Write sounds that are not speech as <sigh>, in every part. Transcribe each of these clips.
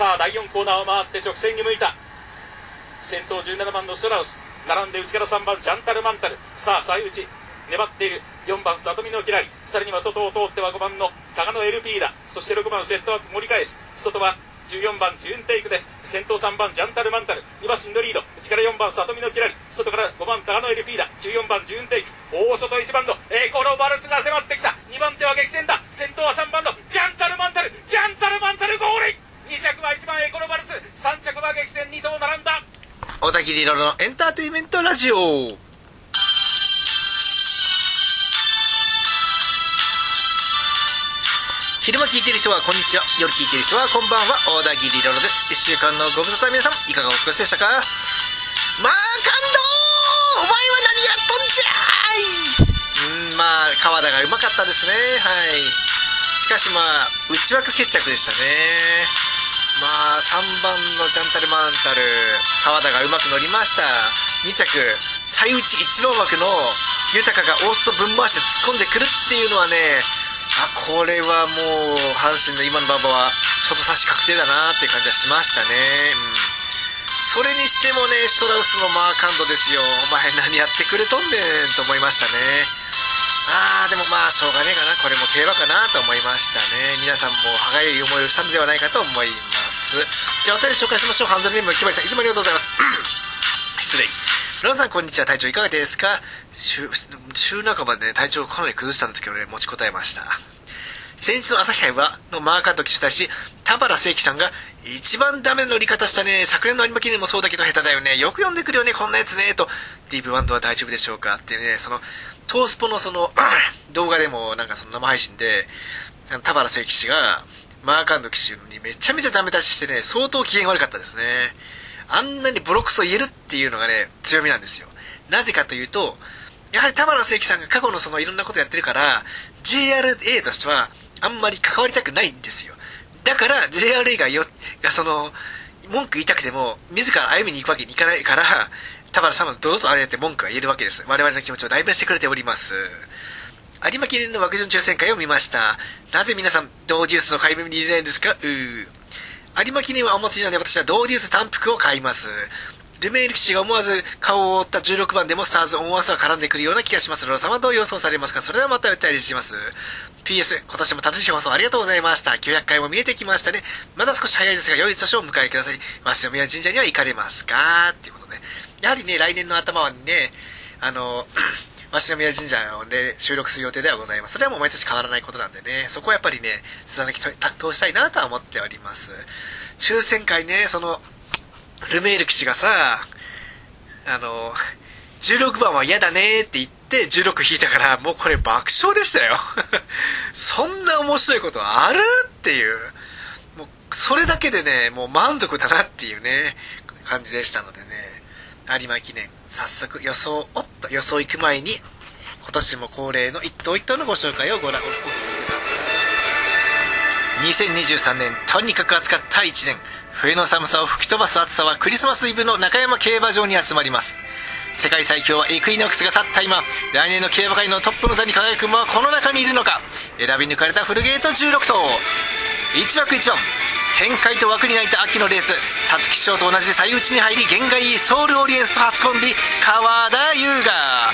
さあ第4コーナーを回って直線に向いた。先頭17番のショラウス。並んで内から3番ジャンタルマンタル。さあ最内粘っている。4番里見のキラリ。さらには外を通っては5番の加賀の LP だ。そして6番セットアップ盛り返す。外は14番ジューンテイクです。先頭3番ジャンタルマンタル。2馬身のリード。内から4番里見のキラリ。外から5番加賀の LP だ。14番ジューンテイク。大外1番の栄光のバルスが迫ってきた。2番手は激戦だ。先頭は3番のジャンタルマンタル。ジャンタルマンタルゴール2着は1番エコロバルス3着は激戦2頭並んだ？小田切ロロのエンターテインメントラジオ。昼間聞いてる人はこんにちは。夜聞いてる人はこんばんは。小田切ロロです。1週間のご無沙汰皆さんいかがお過ごしでしたか？まあ感動。お前は何やっとんじゃい。うんまあ川田がうまかったですね。はい。しかしまあ内枠決着でしたね。まあ3番のジャンタルマンタル川田がうまく乗りました。2着最内一番枠の豊が大外ぶん回して突っ込んでくるっていうのはねあこれはもう阪神の今の馬場は外差し確定だなっていう感じはしましたね、うん、それにしてもねシトラウスのマーカンドですよ。お前何やってくれとんねんと思いましたね。あーでもまあしょうがねえかな。これも競馬かなと思いましたね。皆さんも歯がゆい思いをしたのではないかと思います。じゃあお便り紹介しましょう。ハンドルネームきばりさんいつもありがとうございます。失礼。ロンさんこんにちは。体調いかがですか？週週半ばでね体調をかなり崩したんですけどね持ちこたえました。先日の朝日杯はのマーカーと記者対し田原聖樹さんが一番ダメな乗り方したね昨年の有馬記念もそうだけど下手だよねよく読んでくるよねこんなやつねと。ディープワンドは大丈夫でしょうか？っていうねそのトースポのその <clears throat> 動画でもなんかその生配信で田原聖樹氏がマーカンド騎手にめちゃめちゃダメ出ししてね相当機嫌悪かったですね。あんなにボロクソ言えるっていうのがね強みなんですよ。なぜかというとやはり田原聖樹さんが過去のそのいろんなことやってるから JRA としてはあんまり関わりたくないんですよ。だから JRA がよがその文句言いたくても自ら歩みに行くわけにいかないから田原さんはどうぞあれやって文句が言えるわけです。我々の気持ちを代弁してくれております。有馬記念の枠順抽選会を見ました。なぜ皆さんドーデュースの買い目に入れないんですか？うー。有馬記念はお祭りなので私はドーデュース単服を買います。ルメール騎士が思わず顔を覆った16番でもスターズ思わずは絡んでくるような気がします。ロロ様どう予想されますか？それではまたお便りします。PS 今年も楽しい放送ありがとうございました。900回も見えてきましたね。まだ少し早いですが良い年をお迎えください鷲宮神社には行かれますか？っていうことで。やはりね来年の頭はねあの鷲宮神社で収録する予定ではございます。それはもう毎年変わらないことなんでね。そこはやっぱりね貫き通したいなとは思っております。抽選会ねそのルメール騎士がさあの16番は嫌だねって言って16引いたからもうこれ爆笑でしたよ。<laughs> そんな面白いことあるっていう。もうそれだけでねもう満足だなっていうね感じでしたのでね。有馬記念早速予想おっと予想行く前に今年も恒例の一頭一頭のご紹介をご覧お聞きください。2023年とにかく暑かった1年。冬の寒さを吹き飛ばす暑さはクリスマスイブの中山競馬場に集まります。世界最強はエクイノックスが去った今来年の競馬界のトップの座に輝く馬はこの中にいるのか。選び抜かれたフルゲート16頭。1枠1番。展開と枠に泣いた秋のレース。皐月賞と同じ最内に入り弦がいいソウルオリエンスと初コンビ川田優雅。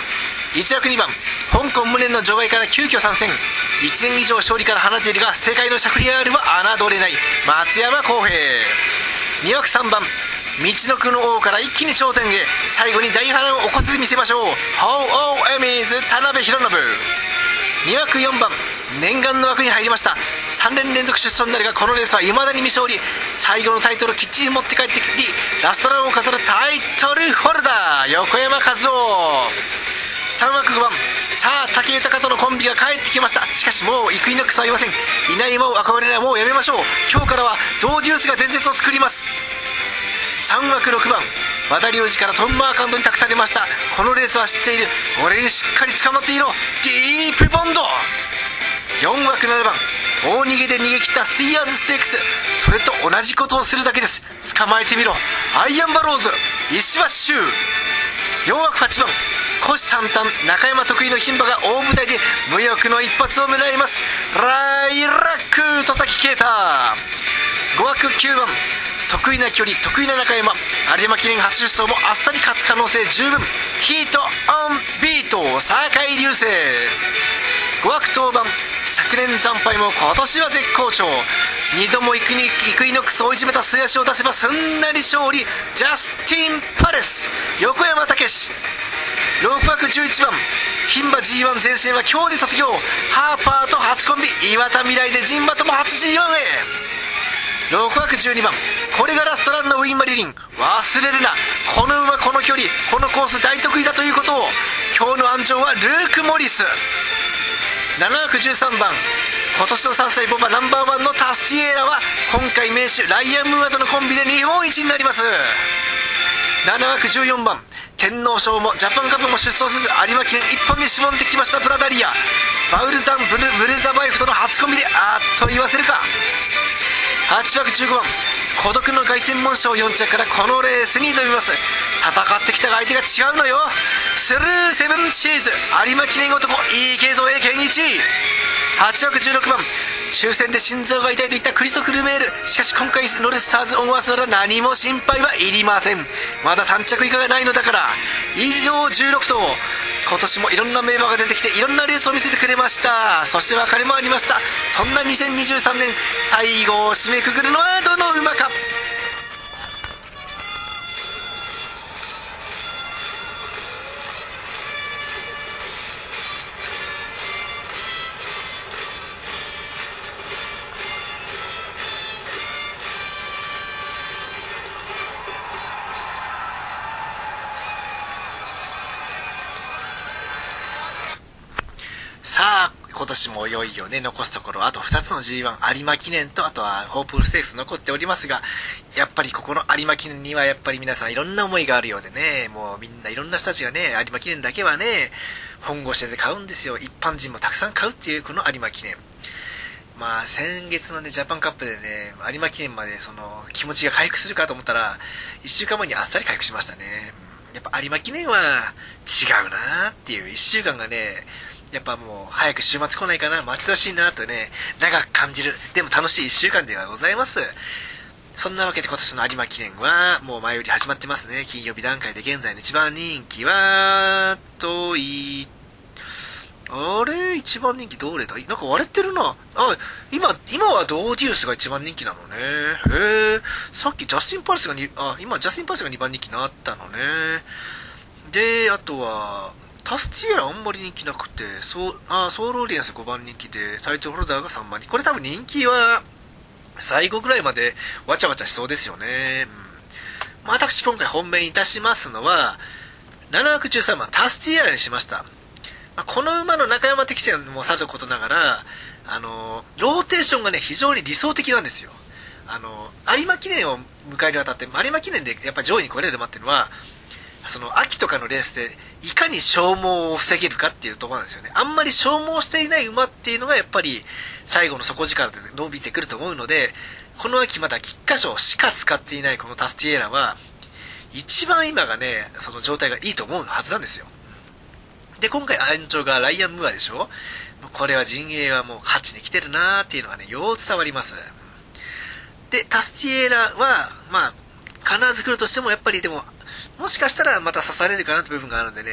1枠2番。香港無念の除外から急遽参戦。1年以上勝利から離れているが世界のシャフリヤールは侮れない。松山浩平。2枠3番。道の区の王から一気に頂点へ。最後に大波乱を起こせてみせましょう。How O エミーズ田辺宏信。2枠4番。念願の枠に入りました。3連連続出走になるがこのレースは未だに未勝利最後のタイトルをきっちり持って帰ってきりラストランを飾るタイトルホルダー。横山和夫。3枠5番さあ武豊とのコンビが帰ってきました。しかしもうイクイノックスはいません。いないもう憧れないもうやめましょう。今日からはドーデュースが伝説を作ります3枠6番。和田隆二からトンマーカンドに託されましたこのレースは知っている。俺にしっかり捕まっていろ。ディープボンド。4枠7番。大逃げで逃げ切ったスティーヤーズステークス。それと同じことをするだけです。捕まえてみろ。アイアンバローズ。石橋修4枠8番。虎視眈々中山得意の牝馬が大舞台で無欲の一発を狙います。ライラック戸崎啓太。5枠9番。得意な距離得意な中山。有馬記念初出走もあっさり勝つ可能性十分。ヒートオンビート酒井流星5枠当番。昨年惨敗も今年は絶好調。2度もイクイイクイノックスを追いじめた末足を出せばすんなり勝利。ジャスティン・パレス。横山武史。6枠11番牝馬 G1 前線は今日で卒業。ハーパーと初コンビ岩田未来で陣馬とも初 G1 へ6枠12番これがラストランのウィンマリリン。忘れるな。この馬この距離このコース大得意だということを今日の安城はルーク・モリス。713番。今年の3歳ボバナンバーワンのタスティエーラは今回名手ライアン・ムーアとのコンビで日本一になります。7枠14番。天皇賞もジャパンカップも出走せず有馬記念一本に絞ってきましたプラダリア。バウルザンブルブルザバイフとの初コンビであっと言わせるか。8枠15番。孤独の凱旋門賞4着からこのレースに挑みます。戦ってきた相手が違うのよ。スルーセブンシーズ。有馬記念男池添健一。8枠16番抽選で心臓が痛いといったクリストフルメール。しかし今回ロレスターズオンワースなら何も心配はいりません。まだ3着以下がないのだから。以上16頭。今年もいろんな名馬が出てきていろんなレースを見せてくれました。そして別れもありました。そんな2023年最後を締めくくるのはどの馬か。年もいよいよね残すところ。あと2つの G1 有馬記念とあとはホープフルステークス残っておりますがやっぱりここの有馬記念にはやっぱり皆さんいろんな思いがあるようでねもうみんないろんな人たちがね有馬記念だけはね本腰で買うんですよ。一般人もたくさん買うっていうこの有馬記念。まあ先月のねジャパンカップでね有馬記念までその気持ちが回復するかと思ったら1週間前にあっさり回復しましたね。やっぱ有馬記念は違うなっていう1週間がねやっぱもう早く週末来ないかな。待ち遠しいなとね長く感じる。でも楽しい1週間ではございます。そんなわけで今年の有馬記念はもう前より始まってますね。金曜日段階で現在の一番人気はといあれ？一番人気どれだ？なんか割れてるな。あ今今はドーデュースが一番人気なのね。へえさっきジャスティン・パレスがにあ今ジャスティン・パレスが2番人気になったのね。であとはタスティエラあんまり人気なくて、ソあソールオリエンス5番人気で、タイトルホルダーが3番人気。これ多分人気は最後ぐらいまでわちゃわちゃしそうですよね。うん、ま私今回本命いたしますのは、7枠13番タスティエラにしました。まあ、この馬の中山適性もさることながら、あの、ローテーションがね、非常に理想的なんですよ。あの、有馬記念を迎えるにあたって、有馬記念でやっぱ上位に来れる馬っていうのは、その秋とかのレースでいかに消耗を防げるかっていうところなんですよね。あんまり消耗していない馬っていうのがやっぱり最後の底力で伸びてくると思うので、この秋まだ菊花賞しか使っていないこのタスティエーラは、一番今がね、その状態がいいと思うはずなんですよ。で、今回安長がライアン・ムーアでしょ？これは陣営はもう勝ちに来てるなーっていうのがね、よう伝わります。で、タスティエーラは、まあ、必ず来るとしても、やっぱりでも、もしかしたらまた刺されるかなって部分があるんでね、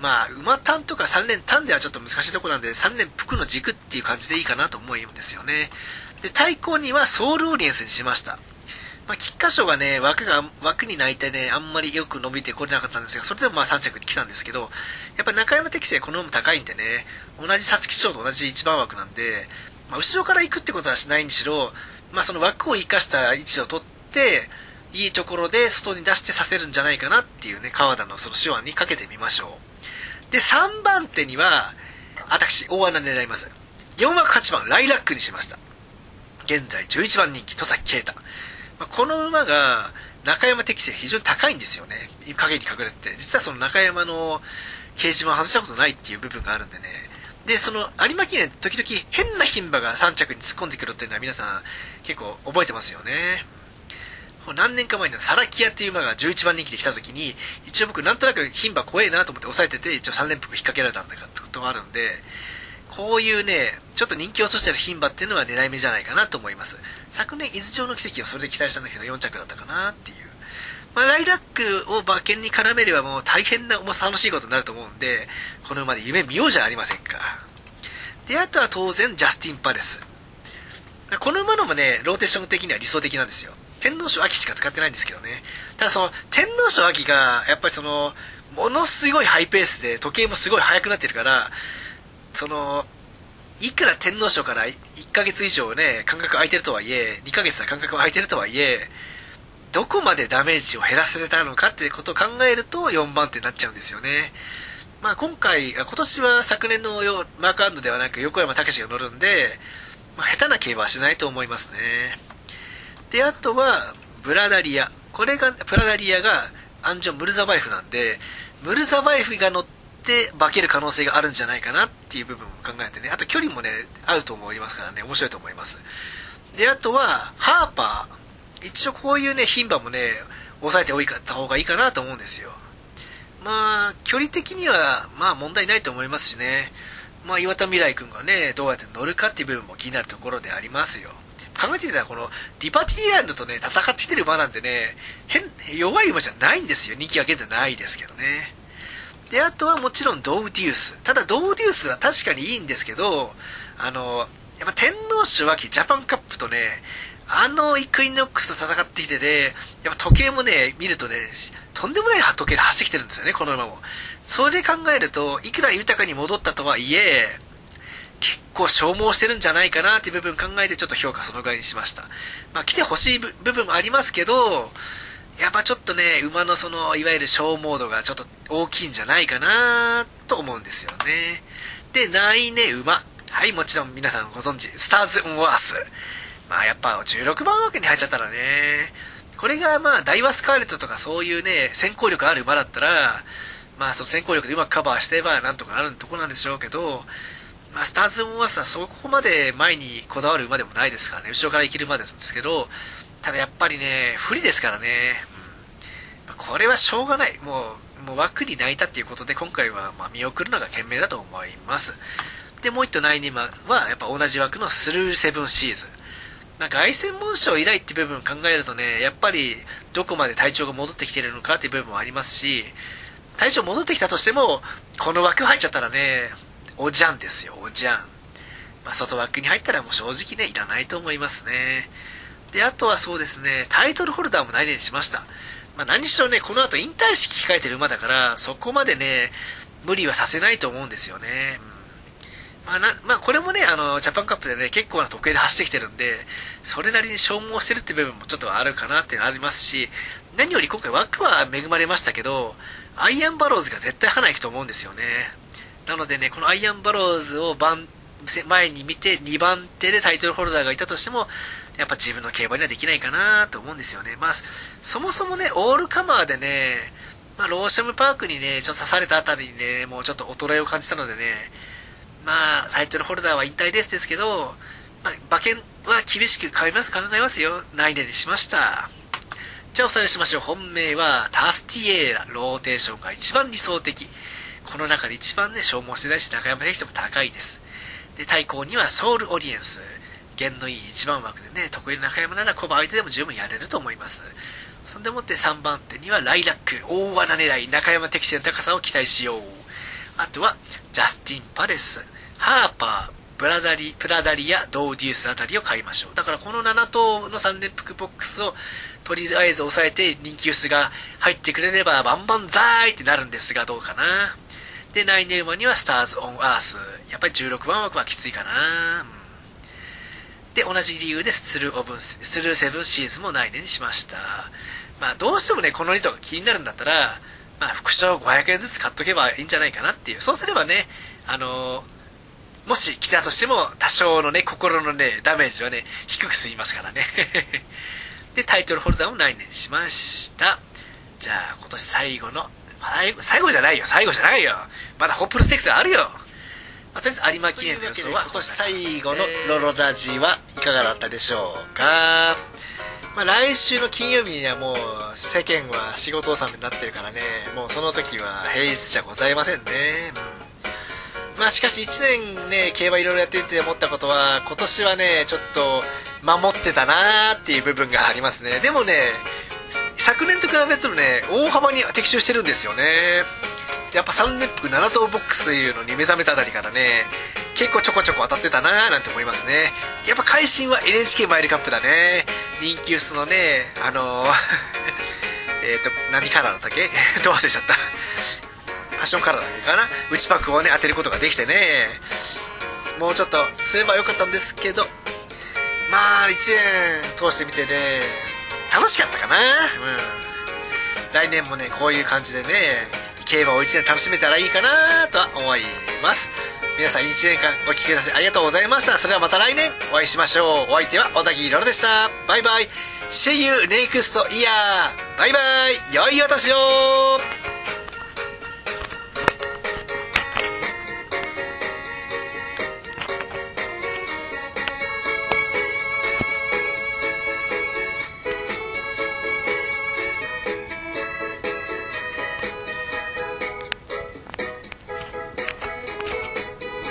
まあ、馬単とか3連単ではちょっと難しいとこなんで、3連服の軸っていう感じでいいかなと思うんですよね。で、対抗にはソウルオーリエンスにしました。まあ、菊花賞がね、枠が、枠に泣いてね、あんまりよく伸びてこれなかったんですが、それでもまあ3着に来たんですけど、やっぱ中山適正この馬高いんでね、同じ皐月賞と同じ一番枠なんで、まあ、後ろから行くってことはしないにしろ、まあ、その枠を生かした位置を取って、いいところで外に出してさせるんじゃないかなっていうね、川田のその手腕にかけてみましょう。で、3番手には、私、大穴狙います。4枠8番、ライラックにしました。現在11番人気、戸崎啓太。まあ、この馬が、中山適性非常に高いんですよね。影に隠れてて。実はその中山の掲示板を外したことないっていう部分があるんでね。で、その有馬記念、時々変な牝馬が3着に突っ込んでくるっていうのは皆さん結構覚えてますよね。何年か前にサラキアっていう馬が11番人気で来た時に、一応僕なんとなく牝馬怖えなと思って抑えてて、一応3連服引っ掛けられたんだかってことがあるんで、こういうね、ちょっと人気を落としてる牝馬っていうのは狙い目じゃないかなと思います。昨年、伊豆城の奇跡をそれで期待したんだけど、4着だったかなっていう。まあ、ライラックを馬券に絡めればもう大変な、もう楽しいことになると思うんで、この馬で夢見ようじゃありませんか。で、あとは当然、ジャスティン・パレス。この馬のもね、ローテーション的には理想的なんですよ。天皇賞秋しか使ってないんですけどね。ただその、天皇賞秋が、やっぱりその、ものすごいハイペースで、時計もすごい速くなってるから、その、いくら天皇賞から1ヶ月以上ね、間隔空いてるとはいえ、2ヶ月は間隔空いてるとはいえ、どこまでダメージを減らせたのかってことを考えると4番手になっちゃうんですよね。まあ今回、今年は昨年のマークアンドではなく横山武史が乗るんで、まあ、下手な競馬はしないと思いますね。で、あとは、ブラダリア。これが、プラダリアがアンジョン・ムルザバイフなんで、ムルザバイフが乗って化ける可能性があるんじゃないかなっていう部分も考えてね、あと距離もね、あると思いますからね、面白いと思います。で、あとは、ハーパー。一応こういうね、牝馬もね、抑えておいた方がいいかなと思うんですよ。まあ、距離的には、まあ問題ないと思いますしね。まあ、岩田未来君がね、どうやって乗るかっていう部分も気になるところでありますよ。考えてみたら、この、リバティランドとね、戦ってきてる馬なんでね、変、弱い馬じゃないんですよ。人気は現在ないですけどね。で、あとはもちろんドウデュース。ただ、ドウデュースは確かにいいんですけど、あの、やっぱ天皇賞秋ジャパンカップとね、あのイクイノックスと戦ってきてて、やっぱ時計もね、見るとね、とんでもない時計で走ってきてるんですよね、この馬も。それで考えると、いくら豊かに戻ったとはいえ、構消耗してるんじゃないかなっていう部分考えてちょっと評価そのぐらいにしました。まあ来てほしい部分もありますけど、やっぱちょっとね、馬のその、いわゆる消耗度がちょっと大きいんじゃないかなと思うんですよね。で、ないね、馬。はい、もちろん皆さんご存知、スターズ・オン・ワース。まあやっぱ16番枠に入っちゃったらね、これがまあダイワスカーレットとかそういうね、先行力ある馬だったら、まあその先行力でうまくカバーしてればなんとかなるとこなんでしょうけど、まあスターズ・オン・ワースはそこまで前にこだわる馬でもないですからね、後ろから行ける馬ですけど、ただやっぱりね、不利ですからね、うん、これはしょうがない。もう、もう枠に泣いたっていうことで今回はま見送るのが賢明だと思います。で、もう一頭ナイニマはやっぱ同じ枠のスルーセブンシーズン。なんか、愛専門賞以来って部分を考えるとね、やっぱり、どこまで体調が戻ってきてるのかっていう部分もありますし、体調戻ってきたとしても、この枠入っちゃったらね、おじゃんですよ、おじゃん。まあ、外枠に入ったらもう正直ね、いらないと思いますね。で、あとはそうですね、タイトルホルダーも内定にしました。まあ、何しろね、この後引退式控えてる馬だから、そこまでね、無理はさせないと思うんですよね。うんまあな、まあ、これもね、あの、ジャパンカップでね、結構な時計で走ってきてるんで、それなりに消耗してるって部分もちょっとあるかなっていうのありますし、何より今回枠は恵まれましたけど、アイアンバローズが絶対花行くと思うんですよね。なのでね、このアイアンバローズを番、前に見て2番手でタイトルホルダーがいたとしても、やっぱ自分の競馬にはできないかなと思うんですよね。まあ、そもそもね、オールカマーでね、まあ、ローシャムパークにね、ちょっと差されたあたりにね、もうちょっと衰えを感じたのでね、まあ、タイトルホルダーは引退ですですけど、まあ、馬券は厳しく買います、考えますよ。内年にしました。じゃあおさらいしましょう。本命は、タスティエーラ、ローテーションが一番理想的。この中で一番ね、消耗してないし、中山適性も高いです。で、対抗にはソウルオリエンス。ゲンのいい一番枠でね、得意な中山なら古馬相手でも十分やれると思います。そんでもって3番手にはライラック、大穴狙い、中山適正の高さを期待しよう。あとは、ジャスティン・パレス、ハーパー、ブラダリ、プラダリア、ドーデュースあたりを買いましょう。だからこの7頭の3連複ボックスをとりあえず抑えて人気薄が入ってくれればバンバンザーイってなるんですがどうかな。で、内年馬にはスターズ・オン・アース。やっぱり16番枠はきついかな。うんで、同じ理由でスルーオブ、スルーセブンシーズンも内年にしました。まあどうしてもね、この2頭が気になるんだったら、まあ副賞500円ずつ買っとけばいいんじゃないかなっていう。そうすればね、あのーもし来たとしても、多少のね、心のね、ダメージはね、低く済みますからね。<laughs> で、タイトルホルダーも来年にしました。じゃあ、今年最後の、最後じゃないよ、最後じゃないよ。まだホップルステークスあるよ。まあ、とりあえず有馬記念の予想は、今年最後のロロラジはいかがだったでしょうか。まあ、来週の金曜日にはもう世間は仕事納めになってるからね、もうその時は平日じゃございませんね。うんまあしかし1年ね競馬いろいろやってて思ったことは今年はねちょっと守ってたなーっていう部分がありますねでもね昨年と比べてもね大幅に的中してるんですよねやっぱ3連複7等ボックスというのに目覚めたあたりからね結構ちょこちょこ当たってたなーなんて思いますね。やっぱ会心は NHK マイルカップだね。人気薄のねあのー <laughs> えっと何カラーだったっけ？<laughs> どう忘れちゃった。パッションカラーだけかな？内パックをね当てることができてね。もうちょっとすればよかったんですけどまあ1年通してみてね楽しかったかな。うん。来年もねこういう感じでね競馬を1年楽しめたらいいかなとは思います。皆さん1年間お聴きくださいありがとうございました。それではまた来年お会いしましょう。お相手は小田切ロロでした。バイバイ。See you next year バイバイ。良いお年を。